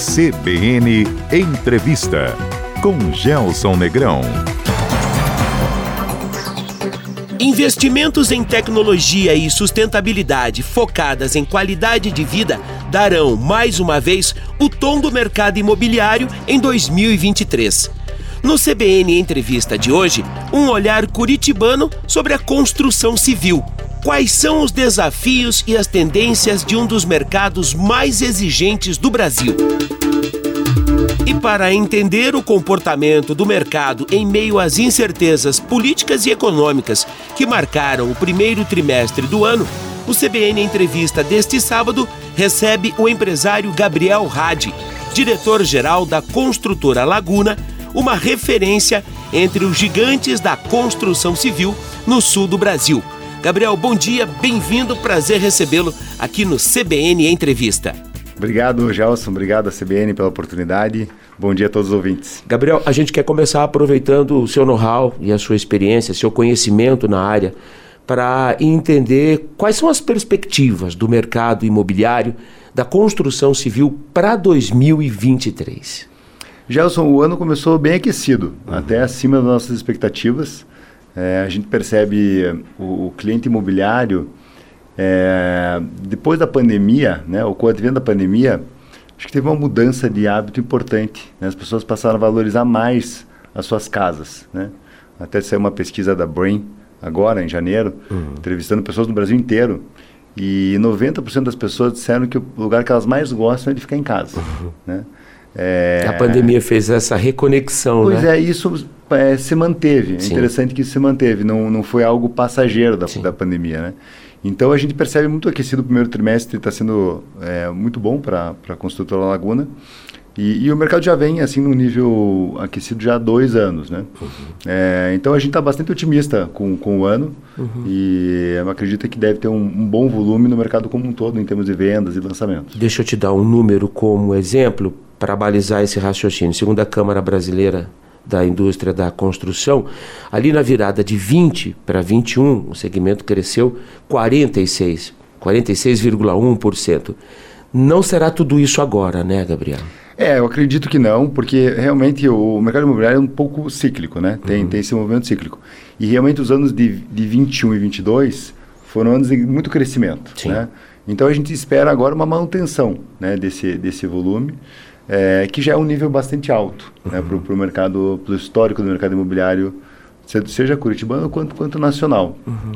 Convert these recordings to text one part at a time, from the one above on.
CBN Entrevista com Gelson Negrão. Investimentos em tecnologia e sustentabilidade focadas em qualidade de vida darão, mais uma vez, o tom do mercado imobiliário em 2023. No CBN Entrevista de hoje, um olhar curitibano sobre a construção civil. Quais são os desafios e as tendências de um dos mercados mais exigentes do Brasil? E para entender o comportamento do mercado em meio às incertezas políticas e econômicas que marcaram o primeiro trimestre do ano, o CBN Entrevista deste sábado recebe o empresário Gabriel Hadi, diretor-geral da construtora Laguna, uma referência entre os gigantes da construção civil no sul do Brasil. Gabriel, bom dia, bem-vindo, prazer recebê-lo aqui no CBN Entrevista. Obrigado, Gelson, obrigado à CBN pela oportunidade. Bom dia a todos os ouvintes. Gabriel, a gente quer começar aproveitando o seu know-how e a sua experiência, seu conhecimento na área, para entender quais são as perspectivas do mercado imobiliário, da construção civil para 2023. Gelson, o ano começou bem aquecido, uhum. até acima das nossas expectativas. É, a gente percebe o, o cliente imobiliário, é, depois da pandemia, né, ou com o advento da pandemia, acho que teve uma mudança de hábito importante. Né? As pessoas passaram a valorizar mais as suas casas. Né? Até saiu uma pesquisa da Brain, agora, em janeiro, uhum. entrevistando pessoas no Brasil inteiro. E 90% das pessoas disseram que o lugar que elas mais gostam é de ficar em casa. Uhum. Né? É... A pandemia fez essa reconexão, pois né? é, isso é, se manteve. É Sim. interessante que isso se manteve. Não, não foi algo passageiro da, da pandemia, né? Então a gente percebe muito aquecido o primeiro trimestre, está sendo é, muito bom para a construtora Laguna. E, e, o mercado já vem assim num nível aquecido já há dois anos, né? Uhum. É, então a gente está bastante otimista com, com o ano uhum. e acredita que deve ter um, um, bom volume no mercado como um todo em termos de vendas e lançamentos. Deixa eu te dar um número como exemplo para balizar esse raciocínio. Segundo a Câmara Brasileira da Indústria da Construção, ali na virada de 20 para 21, o segmento cresceu 46, 46,1%. Não será tudo isso agora, né, Gabriel? É, eu acredito que não, porque realmente o mercado imobiliário é um pouco cíclico, né? Tem, uhum. tem esse movimento cíclico. E realmente os anos de, de 21 e 22 foram anos de muito crescimento, Sim. né? Então a gente espera agora uma manutenção né, desse, desse volume é, que já é um nível bastante alto né, uhum. né, para o mercado, para o histórico do mercado imobiliário, seja curitibano quanto, quanto nacional. Uhum.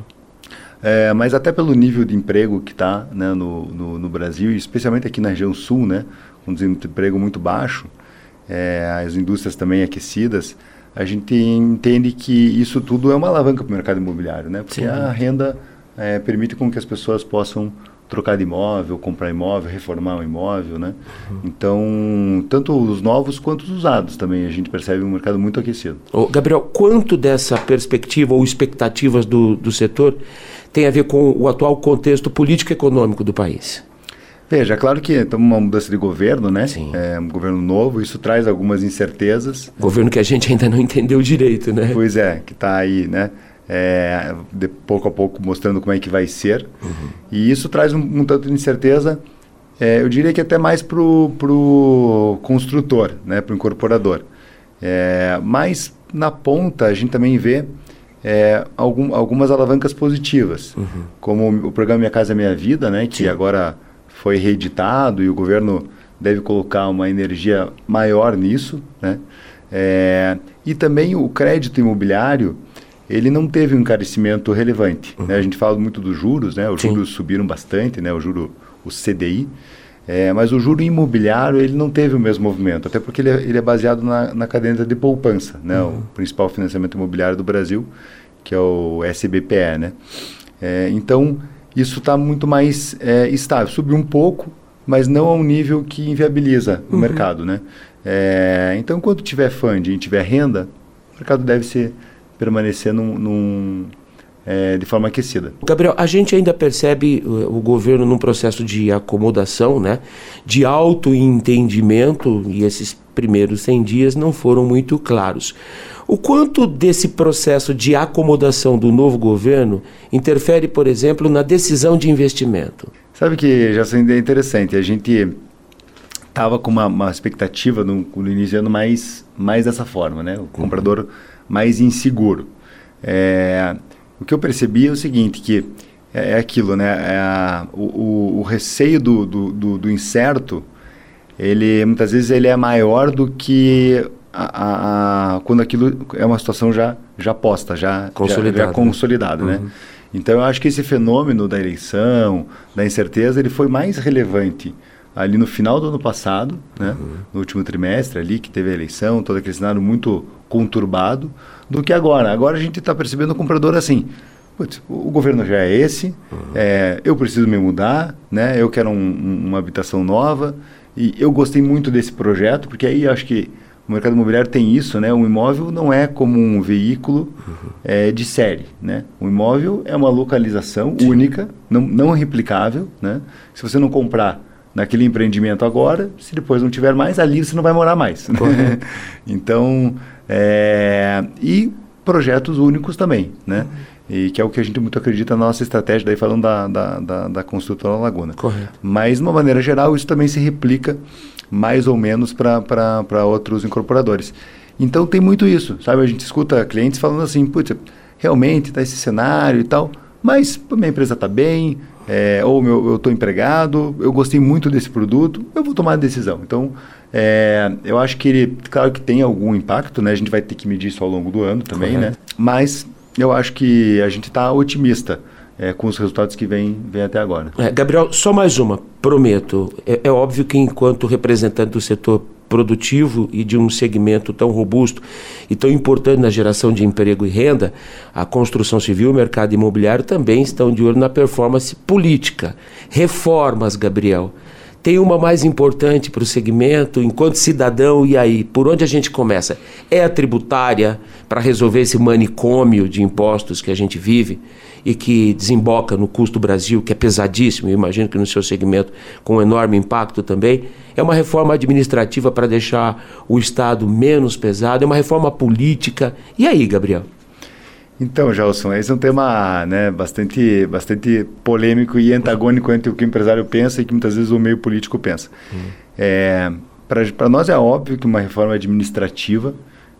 É, mas até pelo nível de emprego que está né, no, no, no, Brasil, especialmente aqui na região sul, né, um desemprego muito baixo, é, as indústrias também aquecidas, a gente entende que isso tudo é uma alavanca para o mercado imobiliário, né, porque Sim. a renda é, permite com que as pessoas possam trocar de imóvel, comprar imóvel, reformar um imóvel, né? Uhum. Então, tanto os novos quanto os usados também, a gente percebe um mercado muito aquecido. Ô, Gabriel, quanto dessa perspectiva ou expectativas do, do setor tem a ver com o atual contexto político-econômico do país? Veja, claro que estamos uma mudança de governo, né? Sim. É um governo novo, isso traz algumas incertezas. Governo que a gente ainda não entendeu direito, né? Pois é, que está aí, né? é, de pouco a pouco mostrando como é que vai ser. Uhum. E isso traz um, um tanto de incerteza, é, eu diria que até mais para o construtor, né, para o incorporador. É, mas na ponta a gente também vê é, algum, algumas alavancas positivas, uhum. como o programa Minha Casa Minha Vida, né, que Sim. agora foi reeditado e o governo deve colocar uma energia maior nisso, né? É, e também o crédito imobiliário, ele não teve um encarecimento relevante. Uhum. Né? A gente fala muito dos juros, né? Os Sim. juros subiram bastante, né? O juro, o CDI. É, mas o juro imobiliário ele não teve o mesmo movimento, até porque ele é, ele é baseado na, na caderneta de poupança, né? Uhum. O principal financiamento imobiliário do Brasil, que é o SBPE, né? É, então isso está muito mais é, estável. Subiu um pouco, mas não a um nível que inviabiliza uhum. o mercado, né? É, então, quando tiver funding e tiver renda, o mercado deve ser permanecer num, num é, de forma aquecida. Gabriel, a gente ainda percebe o, o, governo num processo de acomodação, né, de autoentendimento, e esses primeiros 100 dias não foram muito claros. O quanto desse processo de acomodação do novo governo interfere, por exemplo, na decisão de investimento? Sabe que já é interessante, a gente estava com uma, uma, expectativa no, no início ano mais, mais dessa forma, né? O comprador mais inseguro. É, o que eu percebi é o seguinte, que é, é aquilo, né? É a, o, o, receio do, do, do, do, incerto, ele muitas vezes ele é maior do que a, a, quando aquilo é uma situação já, já posta, já consolidada, já, já consolidada né? Uhum. Então eu acho que esse fenômeno da eleição, da incerteza, ele foi mais relevante ali no final do ano passado, né, uhum. no último trimestre ali, que teve a eleição, todo aquele cenário muito conturbado, do que agora. Agora a gente está percebendo o comprador assim, putz, o governo já é esse, uhum. é, eu preciso me mudar, né, eu quero um, um, uma habitação nova, e eu gostei muito desse projeto, porque aí acho que o mercado imobiliário tem isso, né? Um imóvel não é como um veículo uhum. é, de série, né? Um imóvel é uma localização Sim. única, não, não replicável, né? Se você não comprar naquele empreendimento agora, se depois não tiver mais, ali você não vai morar mais. Né? então, é, e projetos únicos também, né? E que é o que a gente muito acredita na nossa estratégia, daí falando da, da, da, da construtora Laguna. Correto. Mas, de uma maneira geral, isso também se replica mais ou menos para outros incorporadores. Então, tem muito isso, sabe? A gente escuta clientes falando assim, putz, realmente está esse cenário e tal, mas minha empresa está bem, é, ou meu, eu estou empregado, eu gostei muito desse produto, eu vou tomar a decisão. Então, é, eu acho que ele, claro que tem algum impacto, né? A gente vai ter que medir isso ao longo do ano também, né? Correto. né? Mas eu acho que a gente está otimista. É, com os resultados que vem, vem até agora. É, Gabriel, só mais uma, prometo. É, é óbvio que, enquanto representante do setor produtivo e de um segmento tão robusto e tão importante na geração de emprego e renda, a construção civil e o mercado imobiliário também estão de olho na performance política. Reformas, Gabriel. Tem uma mais importante para o segmento, enquanto cidadão, e aí? Por onde a gente começa? É a tributária para resolver esse manicômio de impostos que a gente vive? e que desemboca no custo do Brasil, que é pesadíssimo, imagino que no seu segmento com um enorme impacto também, é uma reforma administrativa para deixar o Estado menos pesado, é uma reforma política. E aí, Gabriel? Então, Gelson, esse é um tema né, bastante, bastante polêmico e antagônico entre o que o empresário pensa e que muitas vezes o meio político pensa. Uhum. É, para nós é óbvio que uma reforma administrativa,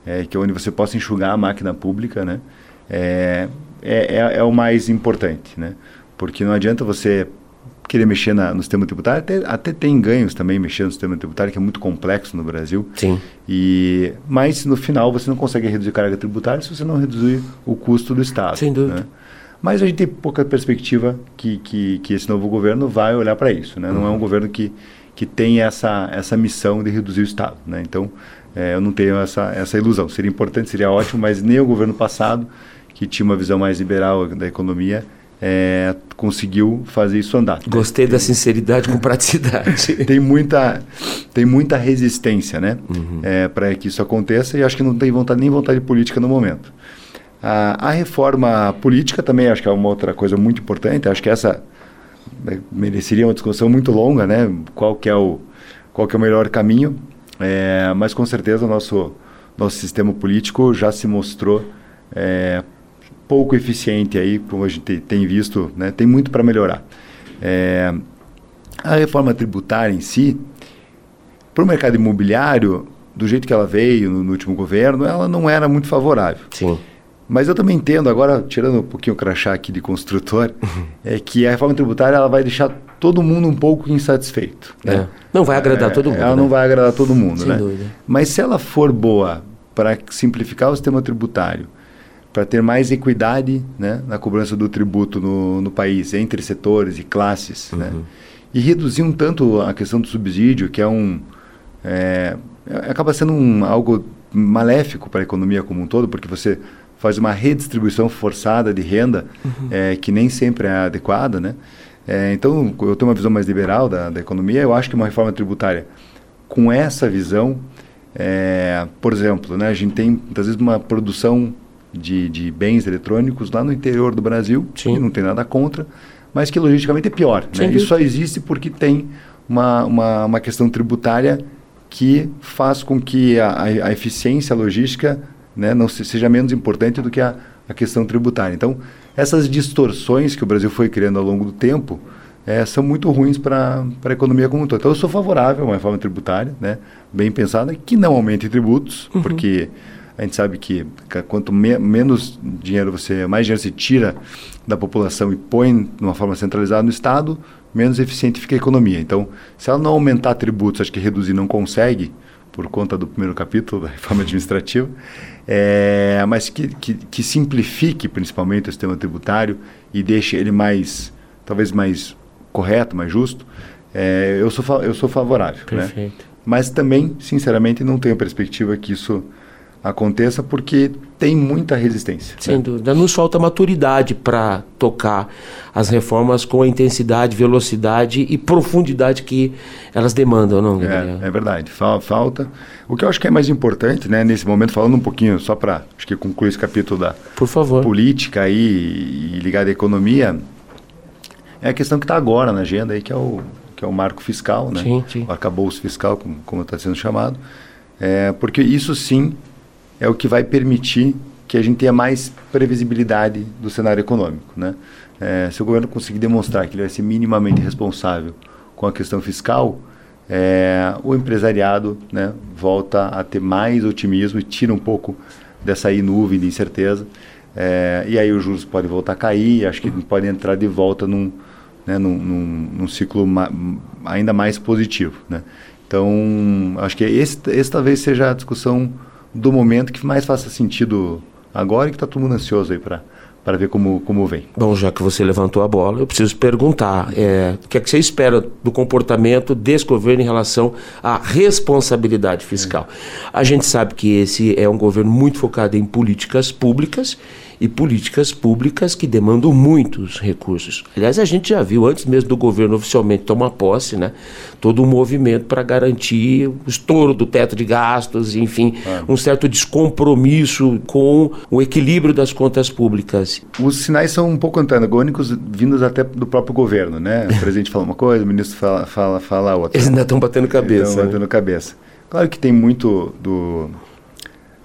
é, que é onde você possa enxugar a máquina pública, né, é, é, é, é, o mais importante, né? Porque não adianta você querer mexer na, no sistema tributário, até, até tem ganhos também mexendo no sistema tributário, que é muito complexo no Brasil. Sim. E, mas no final você não consegue reduzir carga tributária se você não reduzir o custo do Estado. Sem dúvida. Né? Mas a gente tem pouca perspectiva que, que, que esse novo governo vai olhar para isso. Né? Não é um uhum. governo que, que tem essa, essa missão de reduzir o Estado. Né? Então, é, eu não tenho essa, essa ilusão. Seria importante, seria ótimo, mas nem o governo passado que tinha uma visão mais liberal da economia, é, conseguiu fazer isso andar. Gostei da sinceridade com praticidade. tem muita tem muita resistência, né, uhum. é, para que isso aconteça e acho que não tem vontade nem vontade política no momento. A, a, reforma política também acho que é uma outra coisa muito importante. Acho que essa né, mereceria uma discussão muito longa, né? Qual que é o qual que é o melhor caminho? É, mas com certeza o nosso nosso sistema político já se mostrou é, pouco eficiente aí, como a gente tem visto, né, tem muito para melhorar. É, a reforma tributária em si, para o mercado imobiliário, do jeito que ela veio no, no, último governo, ela não era muito favorável. Sim. Mas eu também entendo, agora, tirando um pouquinho o crachá aqui de construtor, é que a reforma tributária ela vai deixar todo mundo um pouco insatisfeito. Né? É. Não vai agradar é, todo mundo. Ela né? não vai agradar todo mundo, Sem né? Dúvida. Mas se ela for boa para simplificar o sistema tributário, para ter mais equidade né, na cobrança do tributo no, no país, entre setores e classes. Né? Uhum. Né? E reduzir um tanto a questão do subsídio, que é um. É, acaba sendo um, algo maléfico para a economia como um todo, porque você faz uma redistribuição forçada de renda, uhum. é, que nem sempre é adequada. Né? É, então, eu tenho uma visão mais liberal da, da economia. Eu acho que uma reforma tributária com essa visão, é, por exemplo, né, a gente tem, muitas vezes, uma produção de, de bens eletrônicos lá no interior do Brasil, Sim. que não tem nada contra, mas que logisticamente é pior. Né? Isso só existe porque tem uma, uma, uma, questão tributária que faz com que a, a eficiência logística né, não se, seja menos importante do que a, a questão tributária. Então, essas distorções que o Brasil foi criando ao longo do tempo é, são muito ruins para a economia como um todo. Então, eu sou favorável a uma reforma tributária, né, bem pensada, que não aumente tributos, uhum. porque a gente sabe que quanto me menos dinheiro você, mais dinheiro você tira da população e põe de uma forma centralizada no Estado, menos eficiente fica a economia. Então, se ela não aumentar tributos, acho que reduzir não consegue, por conta do primeiro capítulo da reforma administrativa, é, mas que, que, que, simplifique principalmente o sistema tributário e deixe ele mais, talvez mais correto, mais justo, é, eu, sou, eu sou favorável. Né? Perfeito. Né? Mas também, sinceramente, não tenho perspectiva que isso aconteça porque tem muita resistência. Sem né? dúvida. Nos falta maturidade para tocar as reformas com a intensidade, velocidade e profundidade que elas demandam, não, Gabriel? É, é verdade. Falta. O que eu acho que é mais importante, né, nesse momento, falando um pouquinho, só para acho que concluir esse capítulo da Por favor. política aí, e ligada à economia, é a questão que está agora na agenda aí, que é o, que é o marco fiscal, né? Sim, sim. O arcabouço fiscal, como está sendo chamado. É, porque isso sim é o que vai permitir que a gente tenha mais previsibilidade do cenário econômico. Né? É, se o governo conseguir demonstrar que ele vai ser minimamente responsável com a questão fiscal, é, o empresariado né, volta a ter mais otimismo e tira um pouco dessa aí nuvem de incerteza. É, e aí os juros podem voltar a cair, acho que podem entrar de volta num, né, num, num, num ciclo ma ainda mais positivo. Né? Então, acho que esse, esse talvez seja a discussão do momento que mais faça sentido agora e que está todo mundo ansioso aí para para ver como, como vem. Bom, já que você levantou a bola, eu preciso perguntar: é, o que é que você espera do comportamento desse governo em relação à responsabilidade fiscal? É. A gente sabe que esse é um governo muito focado em políticas públicas e políticas públicas que demandam muitos recursos. Aliás, a gente já viu, antes mesmo do governo oficialmente tomar posse, né, todo um movimento para garantir o estouro do teto de gastos, enfim, é. um certo descompromisso com o equilíbrio das contas públicas. Os sinais são um pouco antagônicos, vindos até do próprio governo, né? O presidente fala uma coisa, o ministro fala, fala, fala outra. Eles ainda estão batendo cabeça. Estão né? batendo cabeça. Claro que tem muito do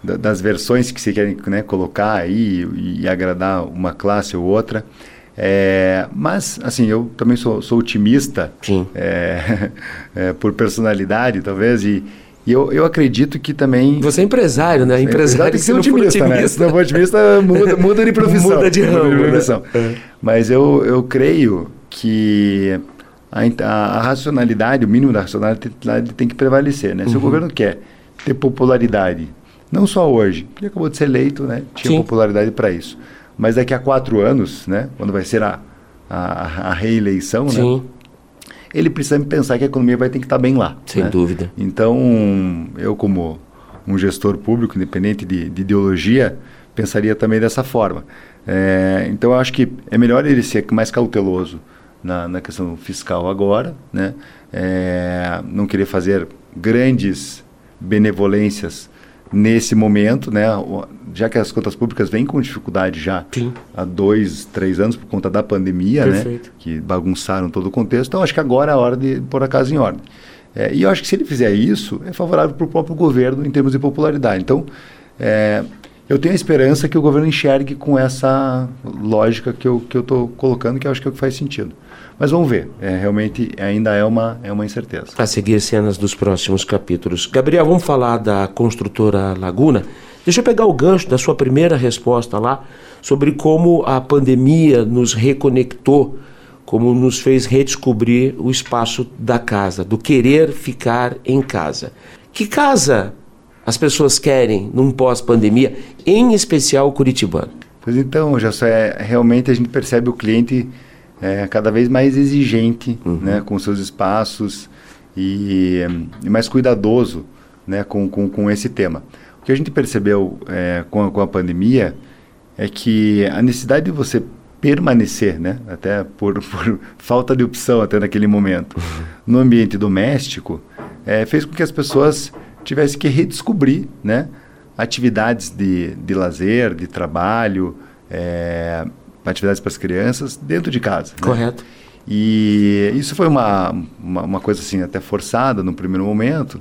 das versões que se querem né, colocar aí e, e, agradar uma classe ou outra. É, mas, assim, eu também sou, sou otimista é, é, por personalidade, talvez, e, e eu, eu acredito que também. Você é empresário, né? Empresário tem que ser otimista, né? Se não for otimista, muda, muda de profissão. muda de ramo. Muda de né? profissão. Né? Mas eu, eu creio que a, a, a, racionalidade, o mínimo da racionalidade tem que prevalecer, né? Se uhum. o governo quer ter popularidade não só hoje, ele acabou de ser eleito, né? Tinha Sim. popularidade para isso. Mas daqui a quatro anos, né? Quando vai ser a, a, a reeleição, né? Sim. né? Ele precisa pensar que a economia vai ter que estar tá bem lá. Sem né? dúvida. Então, eu como um gestor público, independente de, de ideologia, pensaria também dessa forma. É, então, eu acho que é melhor ele ser mais cauteloso na, na questão fiscal agora, né? É, não querer fazer grandes benevolências nesse momento, né, já que as contas públicas vêm com dificuldade já Sim. há dois, três anos por conta da pandemia, né, Perfeito. né, que bagunçaram todo o contexto. Então, acho que agora é a hora de pôr a casa em ordem. É, e eu acho que se ele fizer isso, é favorável para o próprio governo em termos de popularidade. Então, é, eu tenho a esperança que o governo enxergue com essa lógica que eu estou que eu colocando, que eu acho que é o que faz sentido. Mas vamos ver, é, realmente ainda é uma, é uma incerteza. A seguir cenas dos próximos capítulos. Gabriel, vamos falar da construtora Laguna. Deixa eu pegar o gancho da sua primeira resposta lá sobre como a pandemia nos reconectou, como nos fez redescobrir o espaço da casa, do querer ficar em casa. Que casa as pessoas querem num pós-pandemia, em especial o curitibano? Pois então, já é, realmente a gente percebe o cliente é, cada vez mais exigente uhum. né, com seus espaços e, e, mais cuidadoso né, com, com, com esse tema. O que a gente percebeu é, com, a, com a pandemia é que a necessidade de você permanecer, né, até por, por falta de opção até naquele momento, uhum. no ambiente doméstico, é, fez com que as pessoas tivessem que redescobrir né, atividades de, de lazer, de trabalho, é, atividades para as crianças dentro de casa. Né? Correto. Né? E isso foi uma, uma, uma, coisa assim até forçada no primeiro momento,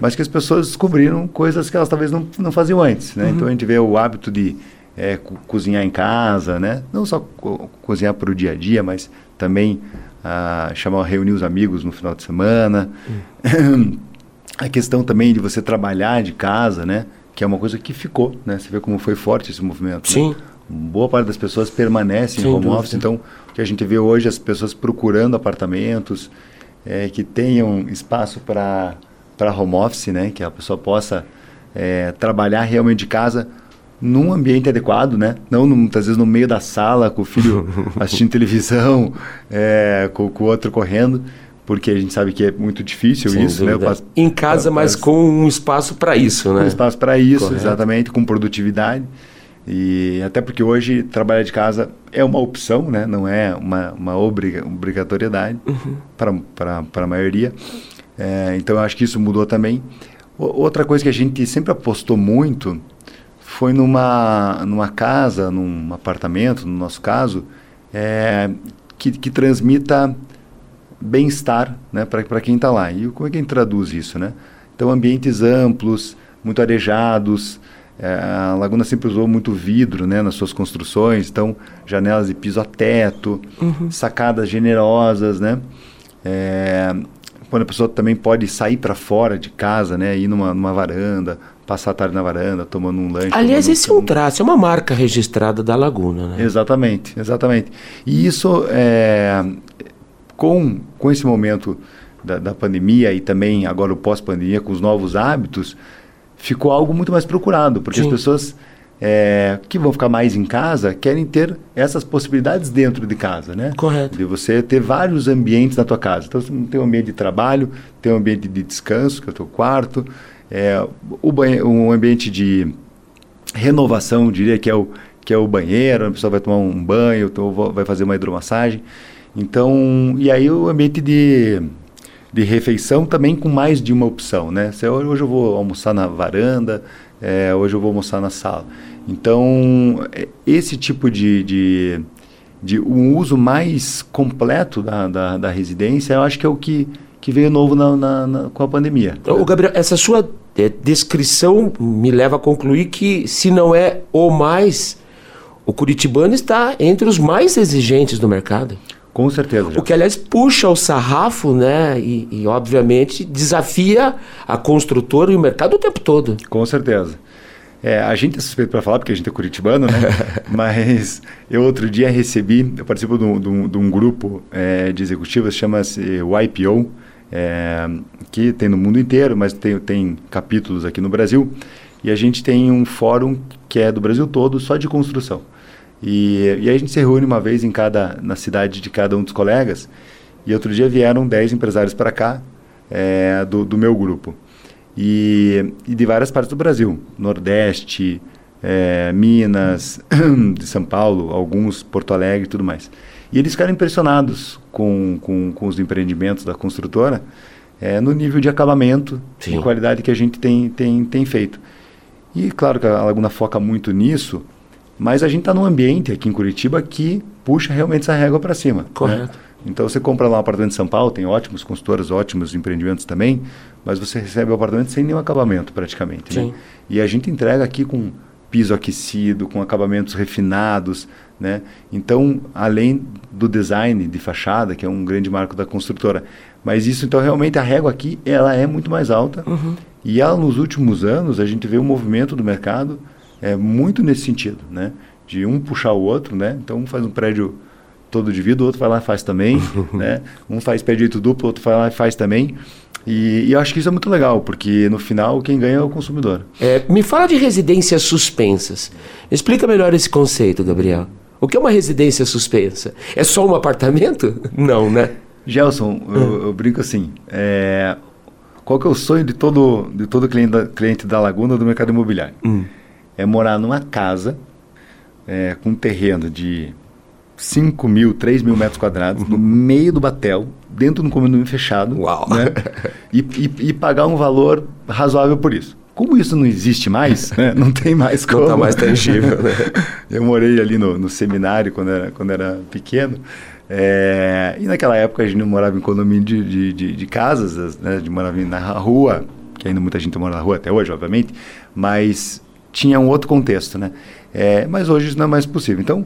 mas que as pessoas descobriram coisas que elas talvez não, não faziam antes. Né? Uhum. Então a gente vê o hábito de é, co cozinhar em casa, né? não só co cozinhar para o dia a dia, mas também a chamar reunir os amigos no final de semana. Hum. A questão também de você trabalhar de casa, né? Que é uma coisa que ficou, né? Você vê como foi forte esse movimento. Sim. Né? Boa parte das pessoas permanecem Sem em home dúvida. office, então o que a gente vê hoje as pessoas procurando apartamentos é, que tenham espaço para para home office, né? Que a pessoa possa é, trabalhar realmente de casa num ambiente adequado, né? Não no- muitas vezes no meio da sala com o filho assistindo televisão, é, com, com o outro correndo, porque a gente sabe que é muito difícil Sem isso, né? Dúvida. passo- Em casa, eu mas passo- com um espaço para isso, com né? espaço para isso, Correto. exatamente, com produtividade. E até porque hoje trabalhar de casa é uma opção, né? não é uma, uma obriga- obrigatoriedade Uhum. para a maioria. É, então eu acho que isso mudou também. O- outra coisa que a gente sempre apostou muito foi numa, numa casa, num apartamento, no nosso caso, é, que, que transmita bem-estar né, para quem está lá. E como é que a gente traduz isso? Né? Então, ambientes amplos, muito arejados. é, a Laguna sempre usou muito vidro né, nas suas construções, então janelas de piso a teto, sacadas generosas, né? É, quando a pessoa também pode sair para fora de casa, né, ir numa, numa varanda, passar a tarde na varanda, tomando um lanche. Aliás, esse é um traço, é uma marca registrada da Laguna, né? Exatamente, exatamente. E isso, é, com, com esse momento da, da pandemia e também agora o pós-pandemia, com os novos hábitos, ficou algo muito mais procurado, porque Sim. as pessoas é, que vão ficar mais em casa querem ter essas possibilidades dentro de casa, né? Correto. De você ter vários ambientes na tua casa. Então, você tem um ambiente de trabalho, tem um ambiente de descanso, que é o teu quarto, é, o um ambiente de renovação, diria que é o que é o banheiro, a pessoa vai tomar um banho, ou vo- vai fazer uma hidromassagem. Então, e aí o ambiente de, de refeição também com mais de uma opção, né? Se eu- hoje eu vou almoçar na varanda, é, hoje eu vou almoçar na sala. Então, é, esse tipo de, de, de um uso mais completo da, da, da residência, eu acho que é o que, que veio novo na, na- na- com a pandemia. Ô, Gabriel, essa sua eh, descrição me leva a concluir que, se não é o mais, o curitibano está entre os mais exigentes do mercado. Com certeza. O que, aliás, puxa o sarrafo, né? E, e, obviamente, desafia a construtora e o mercado o tempo todo. Com certeza. É, a gente é suspeito para falar, porque a gente é curitibano, né? Mas eu outro dia recebi, eu participo de um, de um- de um grupo é, de executivos, chama-se YPO, é, que tem no mundo inteiro, mas tem, tem capítulos aqui no Brasil. E a gente tem um fórum que é do Brasil todo, só de construção. E, e aí a gente se reúne uma vez em cada, na cidade de cada um dos colegas. E outro dia vieram 10 empresários para cá, é, do, do meu grupo. E, e de várias partes do Brasil. Nordeste, é, Minas, de São Paulo, alguns, Porto Alegre e tudo mais. E eles ficaram impressionados com, com, com os empreendimentos da construtora é, no nível de acabamento Sim. e qualidade que a gente tem, tem, tem feito. E claro que a Laguna foca muito nisso, mas a gente está num ambiente aqui em Curitiba que puxa realmente essa régua para cima. né? Correto. Então você compra lá um apartamento em São Paulo, tem ótimos consultores, ótimos empreendimentos também, mas você recebe o apartamento sem nenhum acabamento praticamente. Né? Sim. E a gente entrega aqui com piso aquecido, com acabamentos refinados, né? Então, além do design de fachada, que é um grande marco da construtora, mas isso então realmente a régua aqui ela é muito mais alta. Uhum. E ela nos últimos anos a gente vê um movimento do mercado é muito nesse sentido, né? De um puxar o outro, né? Então um faz um prédio todo de vidro, o outro vai lá e faz também, né? Um faz pé direito duplo, o outro vai lá e faz também. E, e eu acho que isso é muito legal, porque no final quem ganha é o consumidor. É, me fala de residências suspensas. Me explica melhor esse conceito, Gabriel. O que é uma residência suspensa? É só um apartamento? Não, né? Gelson, eu, eu brinco assim, é, qual que é o sonho de todo, de todo cliente, da, cliente da Laguna do mercado imobiliário? É morar numa casa é, com um terreno de 5 mil, 3 mil metros quadrados, no meio do batel, dentro de um condomínio fechado, Uau. né? e, e, e pagar um valor razoável por isso. Como isso não existe mais, né? não tem mais como. Não está mais tangível, né? Eu morei ali no, no seminário quando era, quando era pequeno. é, e naquela época a gente não morava em condomínio de, de, de, de casas, né? de morava na rua, que ainda muita gente mora na rua até hoje, obviamente, mas tinha um outro contexto, né? É, mas hoje isso não é mais possível. Então,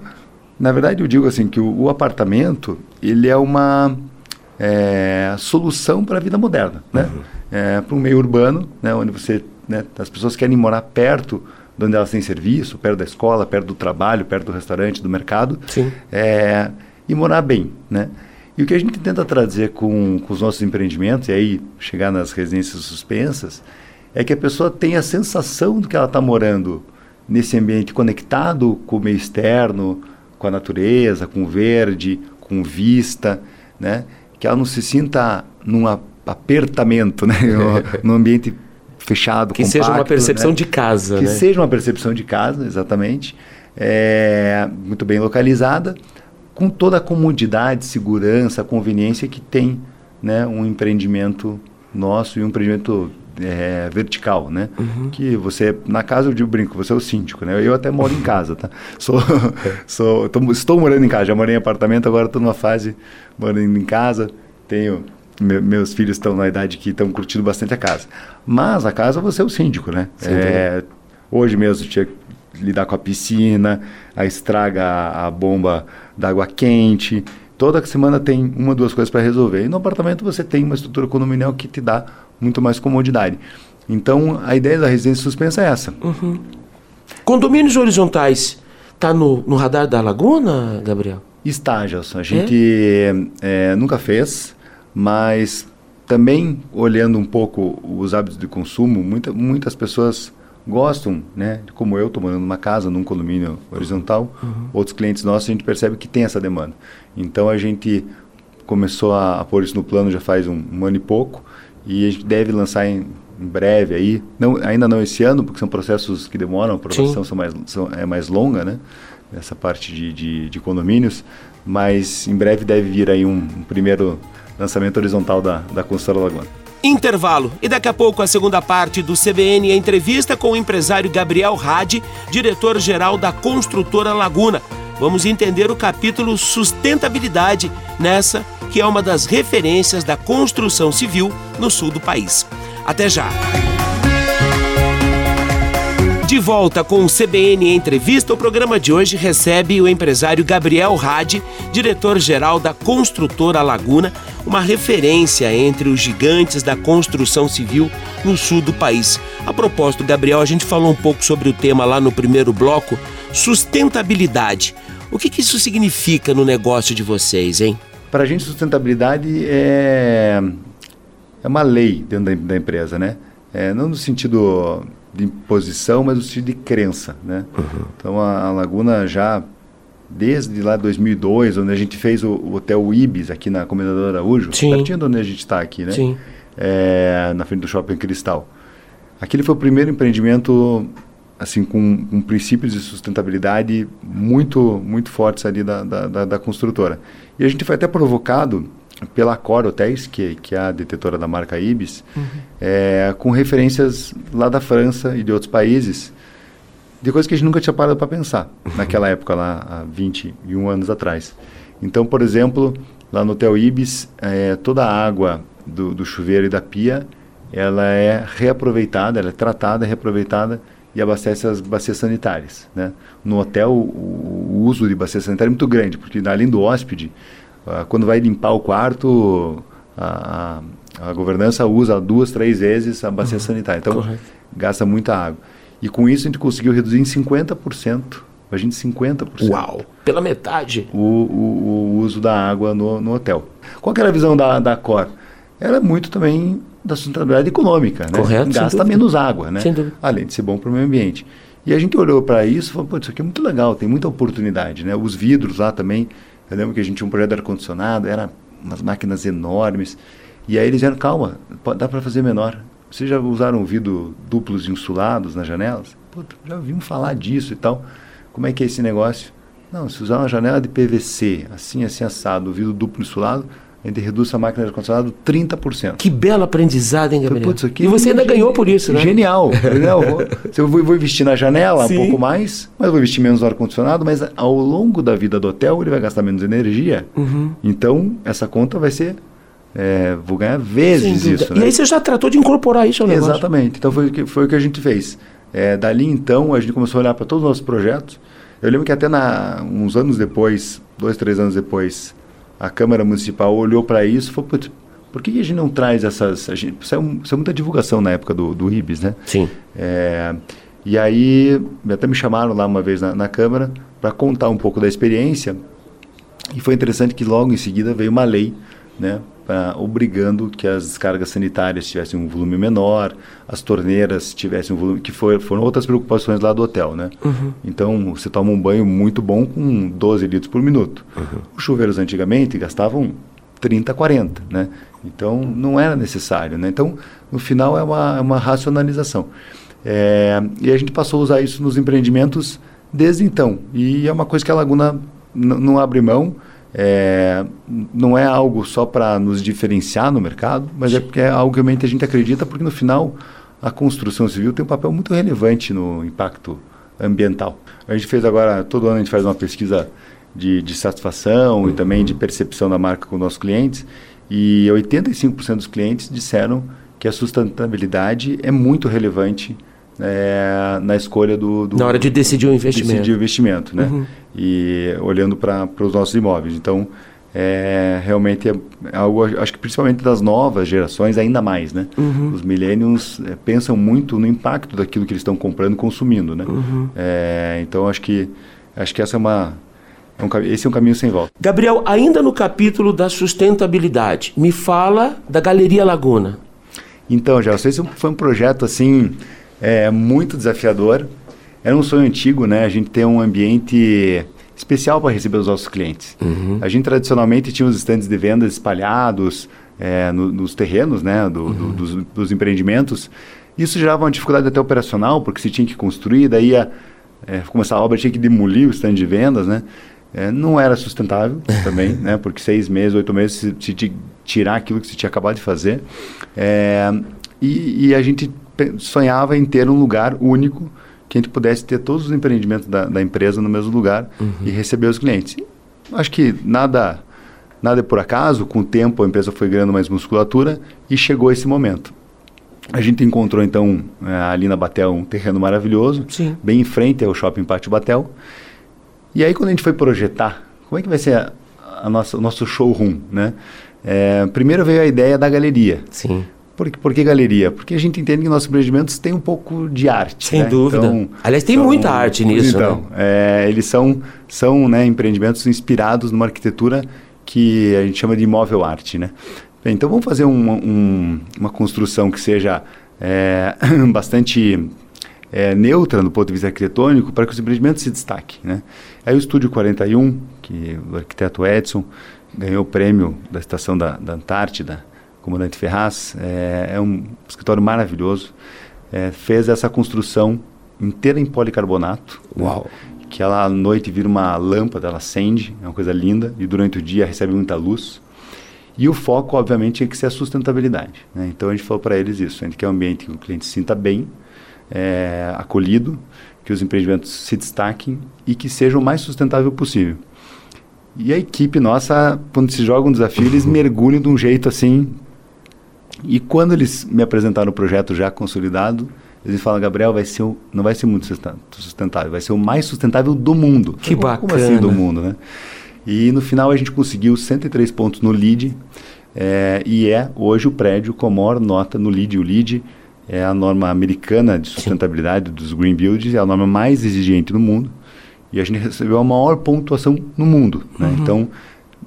Na verdade, eu digo assim que o, o apartamento ele é uma é, solução para a vida moderna, né? Uhum. É, para um meio urbano, né, onde você, né, as pessoas querem morar perto de onde elas têm serviço, perto da escola, perto do trabalho, perto do restaurante, do mercado, é, e morar bem, né? E o que a gente tenta trazer com, com os nossos empreendimentos, e aí chegar nas residências suspensas, é que a pessoa tenha a sensação de que ela está morando nesse ambiente conectado com o meio externo, com a natureza, com o verde, com vista, né? Que ela não se sinta num apertamento, né? num ambiente fechado, Que compacto, seja uma percepção né? de casa, Que né? seja uma percepção de casa, exatamente. É, muito bem localizada, com toda a comodidade, segurança, conveniência que tem né, um empreendimento nosso e um empreendimento é, vertical, né? Uhum. Que você, na casa eu digo brinco, você é o síndico, né? Eu até moro em casa, tá? Sou, sou, tô, estou morando em casa, já morei em apartamento, agora estou numa fase morando em casa, tenho me, meus filhos estão na idade que estão curtindo bastante a casa. Mas a casa você é o síndico, né? É, hoje mesmo tinha que lidar com a piscina, a estraga a, a bomba d'água quente. Toda semana tem uma, duas coisas para resolver. E no apartamento você tem uma estrutura condominial que te dá muito mais comodidade. Então, a ideia da residência suspensa é essa. Uhum. Condomínios horizontais, está no, no, radar da Laguna, Gabriel? Está, Gelson. A gente é? É, nunca fez, mas também olhando um pouco os hábitos de consumo, muita, muitas pessoas gostam, né? Como eu, estou morando numa casa, num condomínio horizontal. Uhum. Outros clientes nossos, a gente percebe que tem essa demanda. Então, a gente começou a, a pôr isso no plano já faz um, um ano e pouco e a gente deve lançar em, em breve aí, não, ainda não esse ano, porque são processos que demoram, a aprovação são mais, são, é mais longa, né? Essa parte de, de, de, condomínios, mas em breve deve vir aí um, um primeiro lançamento horizontal da, da Construtora Laguna. Intervalo. E daqui a pouco a segunda parte do CBN, a entrevista com o empresário Gabriel Rade, diretor-geral da Construtora Laguna. Vamos entender o capítulo Sustentabilidade nessa que é uma das referências da construção civil no sul do país. Até já! De volta com o CBN Entrevista, o programa de hoje recebe o empresário Gabriel Rade, diretor-geral da Construtora Laguna, uma referência entre os gigantes da construção civil no sul do país. A propósito, Gabriel, a gente falou um pouco sobre o tema lá no primeiro bloco, sustentabilidade. O que, que isso significa no negócio de vocês, hein? Para a gente, sustentabilidade é, é uma lei dentro da, da empresa, né? É, não no sentido de imposição, mas no sentido de crença, né? Uhum. Então, a, a, Laguna já, desde lá 2002, onde a gente fez o, o Hotel Ibis aqui na Comendador Araújo, Sim. pertinho de onde a gente está aqui, né? Sim. É, na frente do Shopping Cristal. Aquele foi o primeiro empreendimento assim com, com, princípios de sustentabilidade muito muito fortes ali da, da, da, construtora. E a gente foi até provocado pela Cor Hotéis, que, que é a detetora da marca Ibis, uhum. é, com referências lá da França e de outros países, de coisas que a gente nunca tinha parado para pensar, naquela época lá, há 21 anos atrás. Então, por exemplo, lá no Hotel Ibis, é, toda a água do, do chuveiro e da pia, ela é reaproveitada, ela é tratada, reaproveitada e abastece as bacias sanitárias. Né? No hotel, o, o uso de bacia sanitária é muito grande, porque além do hóspede, uh, quando vai limpar o quarto, a, a, governança usa duas, três vezes a bacia uhum. sanitária. Então, Correto. gasta muita água. E com isso a gente conseguiu reduzir em 50%, imagine 50%. Uau! Pela metade? O, o, o uso da água no, no hotel. Qual era a visão da, da Cor? Era muito também da sustentabilidade econômica, né? Correto, Gasta menos água, né? Além de ser bom para o meio ambiente. E a gente olhou para isso e falou, pô, isso aqui é muito legal, tem muita oportunidade, né? Os vidros lá também, eu lembro que a gente tinha um projeto de ar-condicionado, eram umas máquinas enormes. E aí eles disseram, calma, dá para fazer menor. Vocês já usaram vidro duplos insulados nas janelas? Pô, já ouvimos falar disso e tal. Como é que é esse negócio? Não, se usar uma janela de PVC, assim, assim, assado, vidro duplo insulado, a gente reduz a máquina de ar-condicionado 30%. Que belo aprendizado, hein, Gabriel? Putz, aqui e você ainda ganhou por isso, né? Genial. Vou, eu vou, vou investir na janela Sim. um pouco mais, mas vou investir menos no ar-condicionado, mas ao longo da vida do hotel ele vai gastar menos energia. Uhum. Então, essa conta vai ser... É, vou ganhar vezes isso. Né? E aí você já tratou de incorporar isso ao negócio? Exatamente. Então, foi, foi o que a gente fez. É, dali, então, a gente começou a olhar para todos os nossos projetos Eu lembro que até na, uns anos depois, dois, três anos depois, a Câmara Municipal olhou para isso e falou, Putz, por que a gente não traz essas... A gente, saiu, saiu muita divulgação na época do, do IBIS, né? Sim. É, e aí, até me chamaram lá uma vez na, na Câmara para contar um pouco da experiência. E foi interessante que logo em seguida veio uma lei, né? Pra, obrigando que as descargas sanitárias tivessem um volume menor, as torneiras tivessem um volume... Que foi, foram outras preocupações lá do hotel, né? Uhum. Então, você toma um banho muito bom com 12 litros por minuto. Uhum. Os chuveiros antigamente gastavam 30, 40, né? Então, não era necessário, né? Então, no final, é uma, é uma racionalização. É, e a gente passou a usar isso nos empreendimentos desde então. E é uma coisa que a Laguna não abre mão. É, não é algo só para nos diferenciar no mercado, mas é porque é algo que a gente acredita, porque no final a construção civil tem um papel muito relevante no impacto ambiental. A gente fez agora, todo ano a gente faz uma pesquisa de, de satisfação e também de percepção da marca com nossos clientes, e 85% dos clientes disseram que a sustentabilidade é muito relevante é, na escolha do, do, Na hora de decidir o investimento. Decidir o investimento, né? Uhum. E olhando para os nossos imóveis. Então, é, realmente é algo, acho que principalmente das novas gerações, ainda mais, né? Uhum. Os millennials é, pensam muito no impacto daquilo que eles estão comprando e consumindo, né? Uhum. É, então, acho que, acho que essa é uma... É um, esse é um caminho sem volta. Gabriel, ainda no capítulo da sustentabilidade, me fala da Galeria Laguna. Então, já, sei se foi um projeto assim é muito desafiador. Era um sonho antigo, né? A gente ter um ambiente especial para receber os nossos clientes. Uhum. A gente tradicionalmente tinha os estandes de vendas espalhados é, no, nos terrenos, né? Do, uhum. do, dos, dos, empreendimentos. Isso gerava uma dificuldade até operacional, porque se tinha que construir, daí ia é, começar a obra, tinha que demolir o stand de vendas, né? É, não era sustentável também, né? Porque seis meses, oito meses, se, se tirar aquilo que se tinha acabado de fazer. É, e, e a gente sonhava em ter um lugar único que a gente pudesse ter todos os empreendimentos da, da empresa no mesmo lugar uhum. e receber os clientes. Acho que nada nada é por acaso, com o tempo a empresa foi ganhando mais musculatura e chegou esse momento. A gente encontrou então é, ali na Batel um terreno maravilhoso, Sim. bem em frente ao Shopping Pátio Batel. E aí quando a gente foi projetar, como é que vai ser a, a nossa, o nosso showroom, né? É, primeiro veio a ideia da galeria. Sim. Por, por que galeria? Porque a gente entende que nossos empreendimentos têm um pouco de arte. Sem né? dúvida. Então, Aliás, tem são, muita arte nisso. Então, né? é, eles são, são né, empreendimentos inspirados numa arquitetura que a gente chama de imóvel arte. Né? Bem, então vamos fazer uma, um, uma construção que seja é, bastante é, neutra do ponto de vista arquitetônico para que os empreendimentos se destaquem. Né? Aí o Estúdio 41, que o arquiteto Edson ganhou o prêmio da Estação da, da Antártida comandante Ferraz, é, é um escritório maravilhoso. É, fez essa construção inteira em policarbonato. Né, Uau! Né, que ela à noite vira uma lâmpada, ela acende, é uma coisa linda, e durante o dia recebe muita luz. E o foco, obviamente, tinha que ser a sustentabilidade. Né? Então a gente falou para eles isso: a gente quer um ambiente que o cliente se sinta bem, é, acolhido, que os empreendimentos se destaquem e que sejam o mais sustentável possível. E a equipe nossa, quando se joga um desafio, eles mergulham de um jeito assim e quando eles me apresentaram o projeto já consolidado, eles falam, Gabriel, vai ser o, não vai ser muito sustentável, vai ser o mais sustentável do mundo. Que Como bacana. Como assim do mundo, né? E no final a gente conseguiu 103 pontos no LEED é, e é hoje o prédio com a maior nota no LEED. O LEED é a norma americana de sustentabilidade Sim. dos Green Buildings, é a norma mais exigente do mundo. E a gente recebeu a maior pontuação no mundo. Né? Uhum. Então,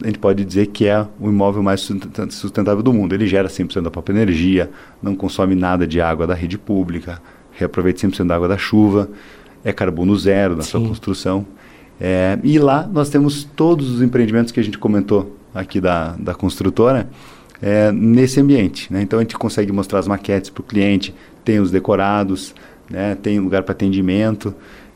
a gente pode dizer que é o imóvel mais sustentável do mundo. Ele gera 100% da própria energia, não consome nada de água da rede pública, reaproveita 100% da água da chuva, é carbono zero na Sim. sua construção. É, e lá nós temos todos os empreendimentos que a gente comentou aqui da, da construtora é, nesse ambiente. Né? Então a gente consegue mostrar as maquetes para o cliente, tem os decorados, né? tem lugar para atendimento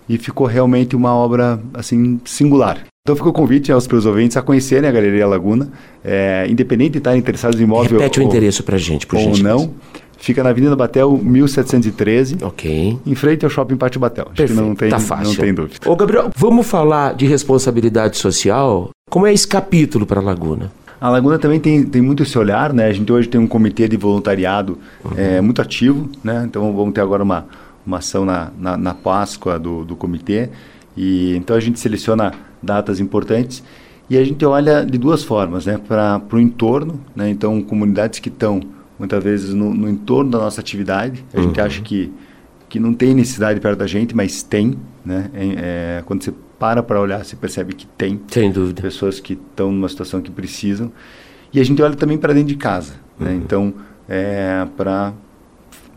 e ficou realmente uma obra assim singular. Então fica o convite aos seus ouvintes a conhecerem a Galeria Laguna, é, independente de estarem interessados em imóvel Repete ou, o endereço para gente, por ou gentileza. não. Fica na Avenida Batel, 1713. Ok. Em frente ao Shopping Pátio Batel. Acho Perfeito, que não tem, tá fácil. não tem dúvida. Ô, Gabriel, vamos falar de responsabilidade social? Como é esse capítulo para a Laguna? A Laguna também tem, tem muito esse olhar, né? A gente hoje tem um comitê de voluntariado uhum. é, muito ativo, né? Então vamos ter agora uma, uma ação na, na, na Páscoa do, do comitê E então a gente seleciona datas importantes e a gente olha de duas formas, né? Para o entorno, né? Então comunidades que estão muitas vezes no, no, entorno da nossa atividade, a uhum. gente acha que que não tem necessidade perto da gente, mas tem, né? É, é, quando você para para olhar, você percebe que tem. Sem dúvida. Pessoas que estão numa situação que precisam. E a gente olha também para dentro de casa, né? uhum. né? Então, é, para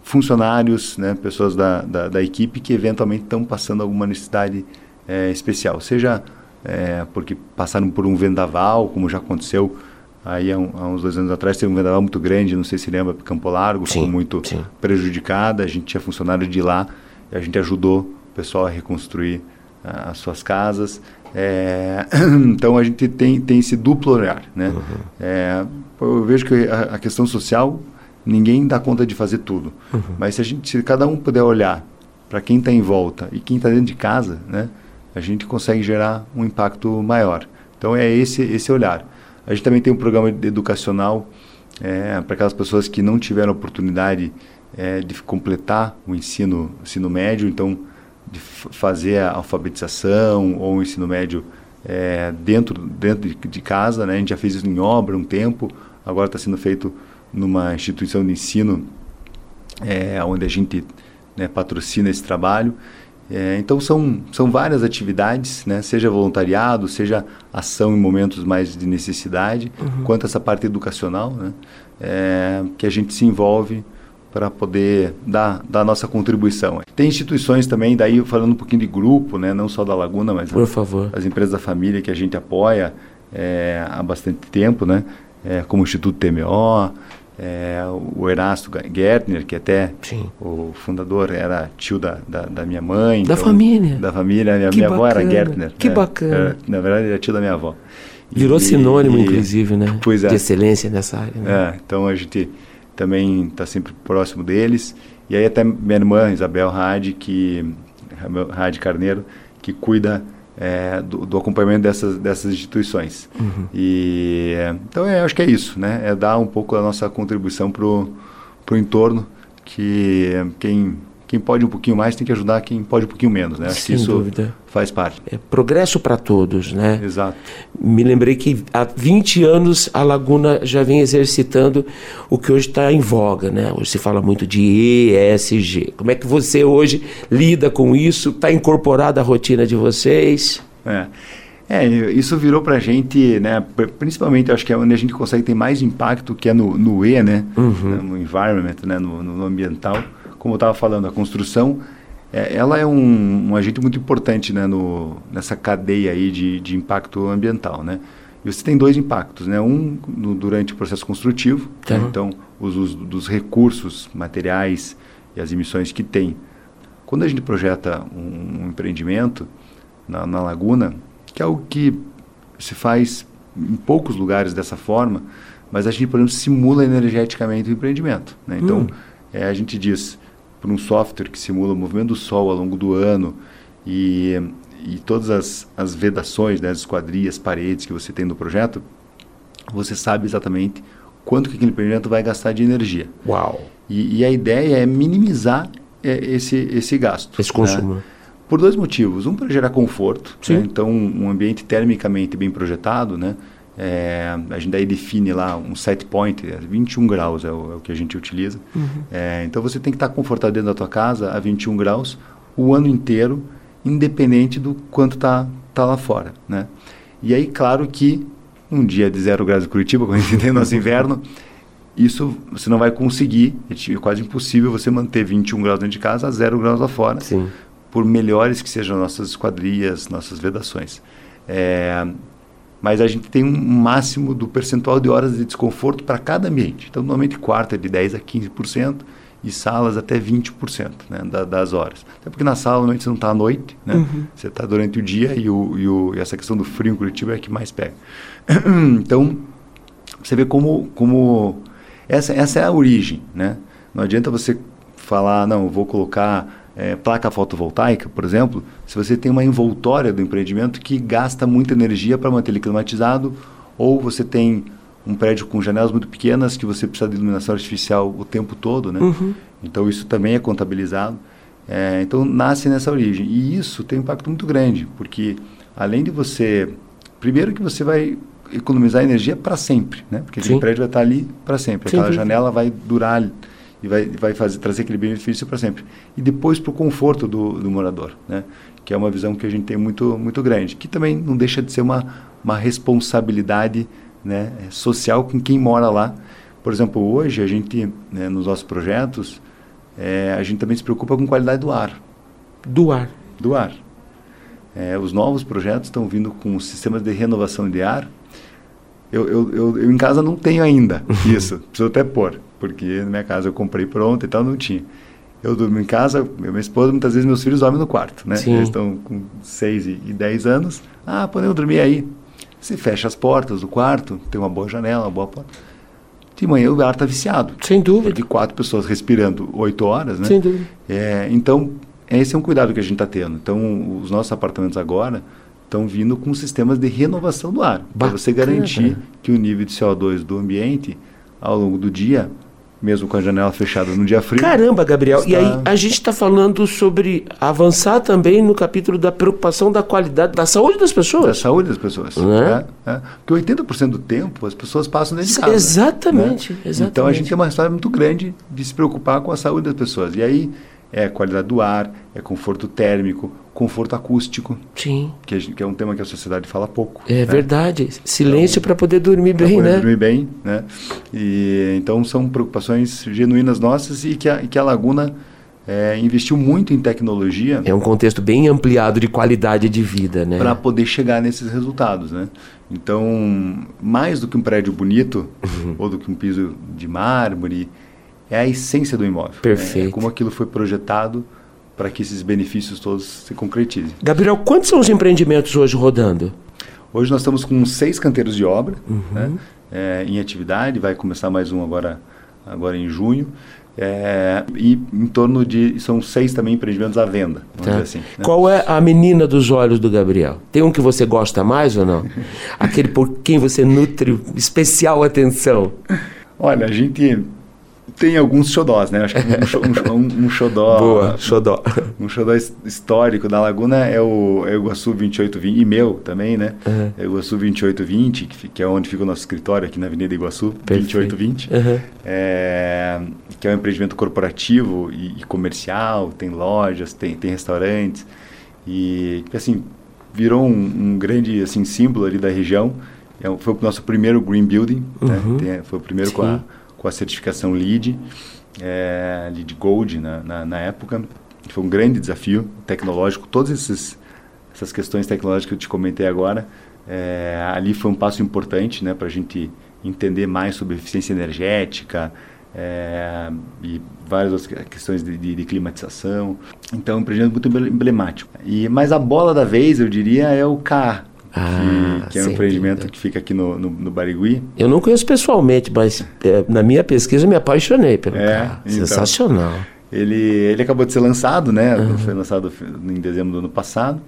funcionários, né, pessoas da, da, da, equipe que eventualmente estão passando alguma necessidade é, especial, seja é, porque passaram por um vendaval, como já aconteceu aí há, um, há, uns dois anos atrás, teve um vendaval muito grande, não sei se lembra, Campo Largo, sim, ficou muito sim. prejudicada, a gente tinha funcionário de lá, e a gente ajudou o pessoal a reconstruir uh, as suas casas, é, então a gente tem, tem esse duplo olhar, né? Uhum. É, eu vejo que a, a questão social ninguém dá conta de fazer tudo. Uhum. Mas se a gente, se cada um puder olhar para quem está em volta e quem está dentro de casa, né, a gente consegue gerar um impacto maior. Então é esse esse olhar. A gente também tem um programa educacional é, para aquelas pessoas que não tiveram oportunidade é, de completar o ensino ensino médio, então de fazer a alfabetização ou o ensino médio é, dentro dentro de, de casa, né? A gente já fez isso em obra um tempo, agora está sendo feito numa instituição de ensino é, onde a gente né, patrocina esse trabalho. É, então são, são várias atividades, né, seja voluntariado, seja ação em momentos mais de necessidade, uhum. quanto essa parte educacional, né, é, que a gente se envolve para poder dar, dar nossa contribuição. Tem instituições também, daí falando um pouquinho de grupo, né, não só da Laguna, mas Por favor. as empresas da família que a gente apoia é, há bastante tempo, né, é, como o Instituto TMO, é, o Erasto Gertner, que até Sim. o fundador era tio da, da, da minha mãe. Da então, família. Da família. Minha, minha avó era Gertner. Que né? bacana. Era, na verdade, era tio da minha avó. Virou e, sinônimo, e, inclusive, né? Pois é. De excelência nessa área. Né? É, então a gente também está sempre próximo deles. E aí até minha irmã, Isabel Hadi, que Hadi Carneiro, que cuida é, do, do, acompanhamento dessas, dessas instituições. Uhum. E, então, é, acho que é isso, né? É dar um pouco a nossa contribuição para o entorno, que quem quem pode um pouquinho mais tem que ajudar quem pode um pouquinho menos, né? Acho Sem que isso dúvida. faz parte. É progresso para todos, né? Exato. Me lembrei que há 20 anos a Laguna já vem exercitando o que hoje está em voga, né? Hoje se fala muito de ESG. Como é que você hoje lida com isso? Está incorporado à rotina de vocês? É. É, isso virou para a gente, né, principalmente acho que é onde a gente consegue ter mais impacto, que é no, no E, né, uhum. no environment, né, no, no ambiental como eu estava falando, a construção, é, ela é um, um, agente muito importante né, no, nessa cadeia aí de, de impacto ambiental, né? E você tem dois impactos, né? Um no, durante o processo construtivo, né? então os usos dos recursos materiais e as emissões que tem. Quando a gente projeta um, um empreendimento na, na, laguna, que é algo que se faz em poucos lugares dessa forma, mas a gente, por exemplo, simula energeticamente o empreendimento. Né? Então, hum. é, a gente diz, por um software que simula o movimento do Sol ao longo do ano e, e todas as, as vedações, né, as esquadrias, paredes que você tem no projeto, você sabe exatamente quanto que aquele empreendimento vai gastar de energia. Uau! E, e a ideia é minimizar é, esse, esse gasto. Esse consumo. Né? Por dois motivos. Um, para gerar conforto. Né? Então, um ambiente termicamente bem projetado, né? É, a gente daí define lá um set point, 21 é graus é o, é o que a gente utiliza. Uhum. É, então você tem que estar confortável dentro da tua casa a 21 graus o ano inteiro, independente do quanto está tá lá fora. Né? E aí, claro que um dia de zero graus em Curitiba, quando a gente tem nosso inverno, isso você não vai conseguir, é quase impossível você manter 21 graus dentro de casa a zero graus lá fora, Sim. por melhores que sejam nossas esquadrias, nossas vedações. É, mas a gente tem um máximo do percentual de horas de desconforto para cada ambiente. Então, normalmente quarto é de 10% a 15% e salas até 20% né, da, das horas. Até porque na sala normalmente você não está à noite, né? Uhum. você está durante o dia e, o, e, o, e, essa questão do frio em Curitiba é a que mais pega. então, você vê como, como essa, essa é a origem. Né? Não adianta você falar, não, vou colocar é, placa fotovoltaica, por exemplo, se você tem uma envoltória do empreendimento que gasta muita energia para manter ele climatizado, ou você tem um prédio com janelas muito pequenas que você precisa de iluminação artificial o tempo todo, né? Uhum. Então isso também é contabilizado. É, então nasce nessa origem. E isso tem um impacto muito grande, porque além de você. Primeiro que você vai economizar energia para sempre, né? Porque aquele prédio vai estar ali para sempre. Aquela janela vai durar e vai, vai fazer, trazer aquele benefício para sempre. E depois para o conforto do, do morador, né? Que é uma visão que a gente tem muito, muito grande. Que também não deixa de ser uma, uma responsabilidade né, social com quem mora lá. Por exemplo, hoje a gente, né, nos nossos projetos, é, a gente também se preocupa com qualidade do ar. Do ar. Do ar. É, os novos projetos estão vindo com sistemas de renovação de ar. Eu, eu, eu, eu em casa não tenho ainda isso, preciso até pôr, porque na minha casa eu comprei pronto e tal, não tinha. Eu durmo em casa, minha esposa, muitas vezes meus filhos dormem no quarto, né? Sim. Eles estão com 6 e, e 10 anos. Ah, podemos dormir aí. Você fecha as portas do quarto, tem uma boa janela, uma boa porta. De manhã o ar está viciado. Sem dúvida. De quatro pessoas respirando oito horas, né? Sem dúvida. É, então, esse é um cuidado que a gente está tendo. Então, os nossos apartamentos agora estão vindo com sistemas de renovação do ar. Para você garantir que o nível de CO2 do ambiente, ao longo do dia, mesmo com a janela fechada no dia frio. Caramba, Gabriel. Está... E aí a gente está falando sobre avançar também no capítulo da preocupação da qualidade da saúde das pessoas. Da saúde das pessoas. Né? É, é. Porque 80% do tempo as pessoas passam dentro de casa. Exatamente, né? exatamente. Então a gente tem uma história muito grande de se preocupar com a saúde das pessoas. E aí é qualidade do ar, é conforto térmico, conforto acústico. Sim. Que, que, é um tema que a sociedade fala pouco. É né? verdade. Silêncio então, para poder dormir bem, poder né? dormir bem, né? E, então são preocupações genuínas nossas e que a, que a Laguna é, investiu muito em tecnologia. É um contexto bem ampliado de qualidade de vida, né? Para poder chegar nesses resultados, né? Então, mais do que um prédio bonito uhum. ou do que um piso de mármore, é a essência do imóvel. Perfeito. Né? É como aquilo foi projetado para que esses benefícios todos se concretizem. Gabriel, quantos são os empreendimentos hoje rodando? Hoje nós estamos com seis canteiros de obra uhum. né? é, em atividade, vai começar mais um agora, agora em junho. É, e em torno de. São seis também empreendimentos à venda. Tá. Assim, né? Qual é a menina dos olhos do Gabriel? Tem um que você gosta mais ou não? Aquele por quem você nutre especial atenção? Olha, a gente tem alguns xodós, né? Acho que um, um, um xodó. Boa, xodó. Um xodó histórico da Laguna é o, é o Iguaçu 2820, e meu também, né? Uhum. É o Iguaçu 2820, que, que é onde fica o nosso escritório aqui na Avenida Iguaçu, Perfeito. 2820. Uhum. É, que é um empreendimento corporativo e, e, comercial, tem lojas, tem, tem restaurantes. E, assim, virou um, um grande assim, símbolo ali da região. É, foi o nosso primeiro green building, né? uhum. né? tem, foi o primeiro Sim. com a com a certificação LEED, é, LEED Gold na, na, na, época. Foi um grande desafio tecnológico. Todas esses, essas questões tecnológicas que eu te comentei agora, é, ali foi um passo importante né, para a gente entender mais sobre eficiência energética é, e várias outras questões de, de, de climatização. Então, é um projeto muito emblemático. E, mas a bola da vez, eu diria, é o CAR, ah, que, que, é um empreendimento que fica aqui no, no, no, Barigui. Eu não conheço pessoalmente, mas é, na minha pesquisa eu me apaixonei pelo é, carro. Então, Sensacional. Ele, ele acabou de ser lançado, né? Uhum. Foi lançado em dezembro do ano passado.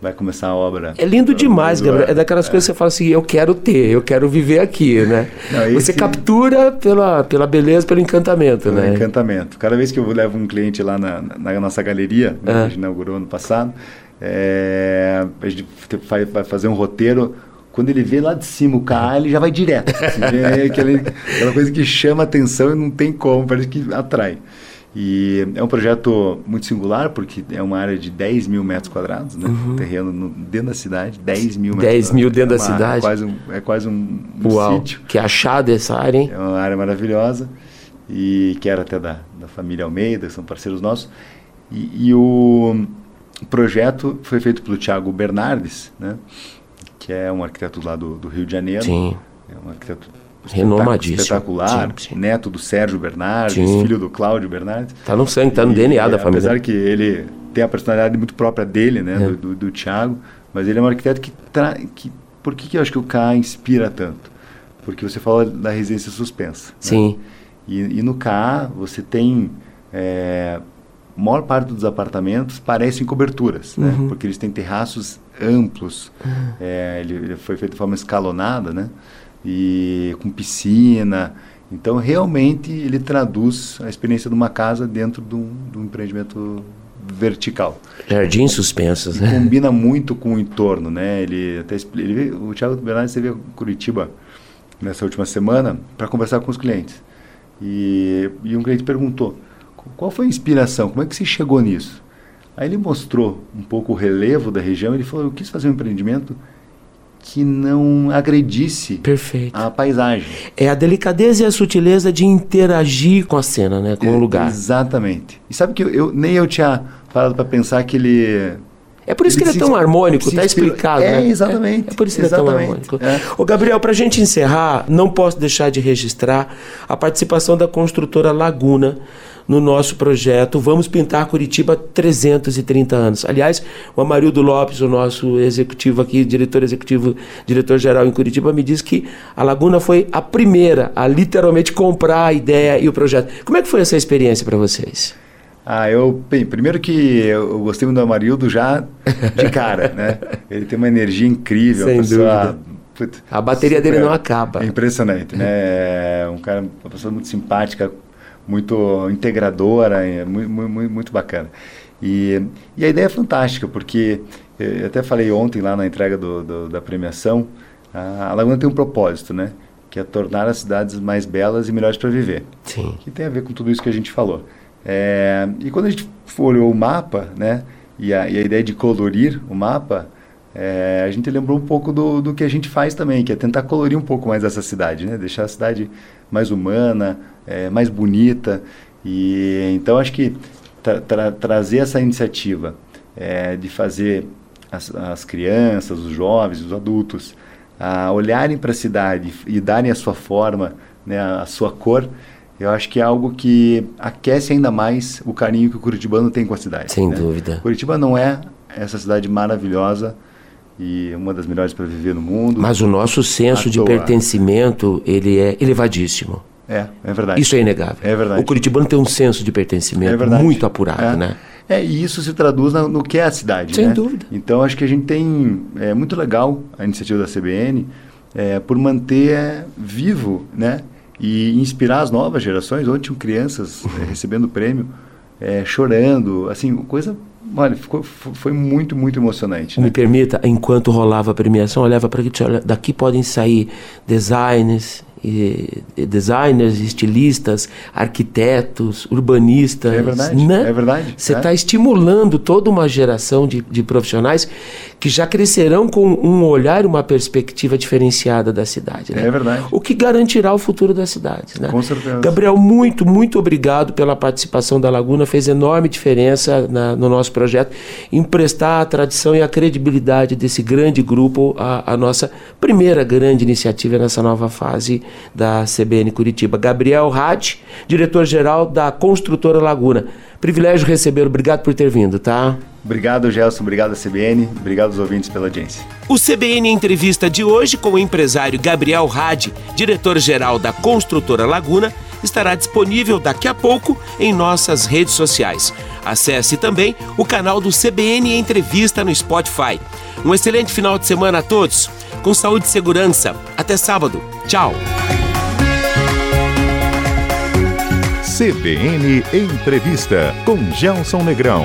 Vai começar a obra. É lindo demais, Gabriel. É daquelas é. coisas que você fala assim: eu quero ter, eu quero viver aqui, né? Não, esse... Você captura pela, pela beleza, pelo encantamento, pelo né? encantamento. Cada vez que eu levo um cliente lá na, na nossa galeria, né, que a gente inaugurou ano passado, é, a gente vai, fazer um roteiro quando ele vê lá de cima o carro, ele já vai direto. Assim, é aquela, aquela, coisa que chama atenção e não tem como, parece que atrai. E é um projeto muito singular, porque é uma área de 10 mil metros quadrados, né? Uhum. Terreno no, dentro da cidade, 10 mil 10 mil dentro é da cidade? É quase um, é quase um, um Uau, sítio. Que achado essa área, hein? É uma área maravilhosa, e que era até da, da família Almeida, são parceiros nossos. E, e o o projeto foi feito pelo Tiago Bernardes, né? que é um arquiteto lá do, do Rio de Janeiro. Sim. É um arquiteto renomadíssimo. Espetacular, sim, sim. neto do Sérgio Bernardes, sim. filho do Cláudio Bernardes. Está no sangue, está no DNA da família. Apesar que ele tem a personalidade muito própria dele, né, é. do, do, do Tiago, mas ele é um arquiteto que, tra... que por que, que eu acho que o K inspira tanto? Porque você fala da residência suspensa. Né? Sim. Né? E, e, no K você tem é, a maior parte dos apartamentos parecem coberturas, né? uhum. né? porque eles têm terraços amplos. Uhum. É, ele, ele, foi feito de forma escalonada, né? E com piscina. Então, realmente, ele traduz a experiência de uma casa dentro de um, de um empreendimento vertical. Jardins suspensos, né? Combina muito com o entorno, né? Ele até ele, o Thiago Bernardes esteve em Curitiba nessa última semana para conversar com os clientes. E, e um cliente perguntou: qual foi a inspiração? Como é que você chegou nisso? Aí ele mostrou um pouco o relevo da região. Ele falou: eu quis fazer um empreendimento que não agredisse Perfeito. a paisagem. É a delicadeza e a sutileza de interagir com a cena, né? com é, o lugar. Exatamente. E sabe que eu, eu nem eu tinha falado para pensar que ele é por isso ele que ele é tão harmônico, está explicado. É, né? exatamente. É, é, por isso que exatamente. ele é tão harmônico. É. Ô, Gabriel, para a gente encerrar, não posso deixar de registrar a participação da construtora Laguna no nosso projeto Vamos Pintar Curitiba 330 anos. Aliás, o Amarildo Lopes, o nosso executivo aqui, diretor executivo, diretor-geral em Curitiba, me disse que a Laguna foi a primeira a literalmente comprar a ideia e o projeto. Como é que foi essa experiência para vocês? Ah, eu, bem, primeiro que eu gostei muito do Amarildo já de cara, né? Ele tem uma energia incrível, Sem pessoa, dúvida. a bateria dele não acaba. É impressionante, né? É um cara, uma pessoa muito simpática, muito integradora, é muito, muito, muito bacana. E, e a ideia é fantástica, porque eu até falei ontem lá na entrega do, do, da premiação, a, a Laguna tem um propósito, né? Que é tornar as cidades mais belas e melhores para viver. Sim. Que tem a ver com tudo isso que a gente falou. É, e quando a gente olhou o mapa, né? E a, e a ideia de colorir o mapa, é, a gente lembrou um pouco do, do que a gente faz também, que é tentar colorir um pouco mais essa cidade, né? Deixar a cidade mais humana, é, mais bonita. E então acho que tra tra trazer essa iniciativa é, de fazer as, as, crianças, os jovens, os adultos a olharem para a cidade e darem a sua forma, né, a sua cor, eu acho que é algo que aquece ainda mais o carinho que o curitibano tem com a cidade. Sem né? dúvida. Curitiba não é essa cidade maravilhosa e uma das melhores para viver no mundo. Mas o nosso senso de pertencimento, ele é elevadíssimo. É, é verdade. Isso é inegável. É verdade. O curitibano tem um senso de pertencimento é muito apurado, é. né? É, e isso se traduz no, no que é a cidade, Sem né? dúvida. Então, acho que a gente tem... É muito legal a iniciativa da CBN é, por manter é, vivo, né? E inspirar as novas gerações. Ontem tinham crianças é, recebendo prêmio, é, chorando, assim, coisa Olha, ficou, foi muito, muito emocionante. Né? Me permita, enquanto rolava a premiação, olhava para aqui, daqui podem sair designers, e, e designers, estilistas, arquitetos, urbanistas. É verdade. Né? É verdade. Você está é. estimulando toda uma geração de, de profissionais que já crescerão com um olhar uma perspectiva diferenciada da cidade. Né? É verdade. O que garantirá o futuro da cidade. Né? Com certeza. Gabriel, muito, muito obrigado pela participação da Laguna. Fez enorme diferença na, no nosso projeto emprestar a tradição e a credibilidade desse grande grupo à nossa primeira grande iniciativa nessa nova fase da CBN Curitiba. Gabriel Rad, diretor-geral da Construtora Laguna. Privilégio receber, obrigado por ter vindo, tá? Obrigado, Gelson. Obrigado, CBN. Obrigado aos ouvintes pela audiência. O CBN Entrevista de hoje com o empresário Gabriel Rad, diretor-geral da Construtora Laguna, estará disponível daqui a pouco em nossas redes sociais. Acesse também o canal do CBN Entrevista no Spotify. Um excelente final de semana a todos. Com saúde e segurança. Até sábado. Tchau. CBN Entrevista com Gelson Negrão.